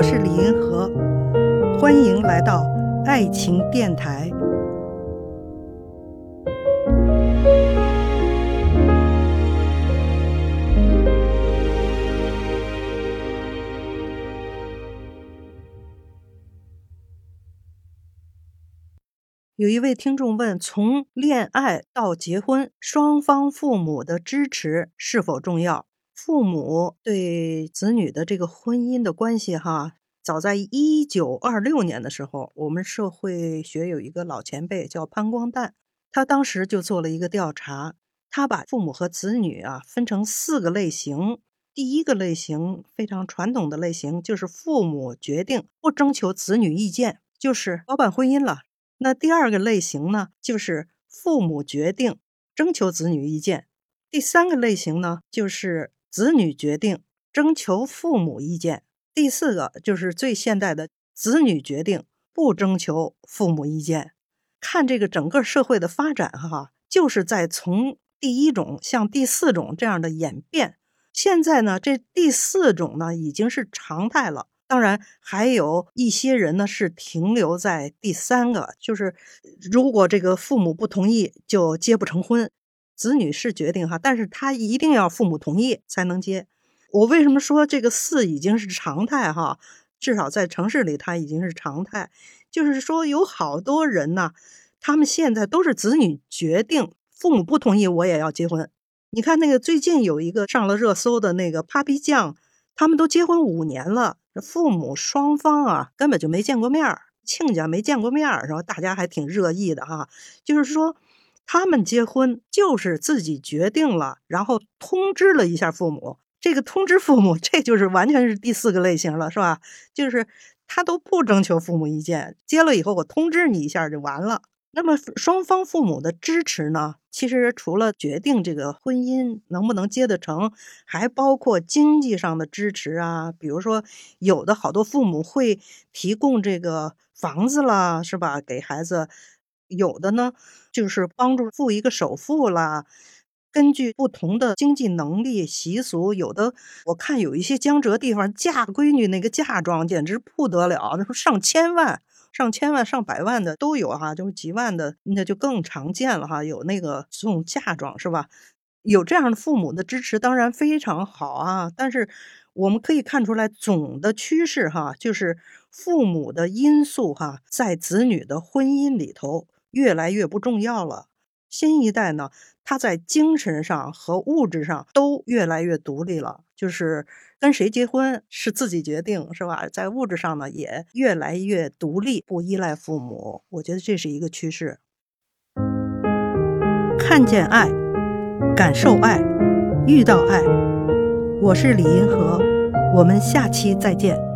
我是李银河，欢迎来到爱情电台。有一位听众问：从恋爱到结婚，双方父母的支持是否重要？父母对子女的这个婚姻的关系，哈，早在一九二六年的时候，我们社会学有一个老前辈叫潘光旦，他当时就做了一个调查，他把父母和子女啊分成四个类型。第一个类型非常传统的类型，就是父母决定不征求子女意见，就是包办婚姻了。那第二个类型呢，就是父母决定征求子女意见；第三个类型呢，就是子女决定征求父母意见；第四个就是最现代的子女决定不征求父母意见。看这个整个社会的发展，哈，就是在从第一种向第四种这样的演变。现在呢，这第四种呢已经是常态了。当然，还有一些人呢是停留在第三个，就是如果这个父母不同意，就结不成婚。子女是决定哈，但是他一定要父母同意才能结。我为什么说这个四已经是常态哈？至少在城市里，它已经是常态。就是说，有好多人呢，他们现在都是子女决定，父母不同意，我也要结婚。你看那个最近有一个上了热搜的那个 Papi 酱，他们都结婚五年了。父母双方啊，根本就没见过面儿，亲家没见过面儿，是吧？大家还挺热议的哈。就是说，他们结婚就是自己决定了，然后通知了一下父母。这个通知父母，这就是完全是第四个类型了，是吧？就是他都不征求父母意见，结了以后我通知你一下就完了。那么双方父母的支持呢？其实除了决定这个婚姻能不能结得成，还包括经济上的支持啊。比如说，有的好多父母会提供这个房子啦，是吧？给孩子；有的呢，就是帮助付一个首付啦。根据不同的经济能力、习俗，有的我看有一些江浙地方嫁闺女那个嫁妆简直不得了，那说上千万。上千万、上百万的都有哈，就是几万的那就更常见了哈。有那个送嫁妆是吧？有这样的父母的支持当然非常好啊。但是我们可以看出来，总的趋势哈，就是父母的因素哈，在子女的婚姻里头越来越不重要了。新一代呢，他在精神上和物质上都越来越独立了，就是跟谁结婚是自己决定，是吧？在物质上呢，也越来越独立，不依赖父母。我觉得这是一个趋势。看见爱，感受爱，遇到爱。我是李银河，我们下期再见。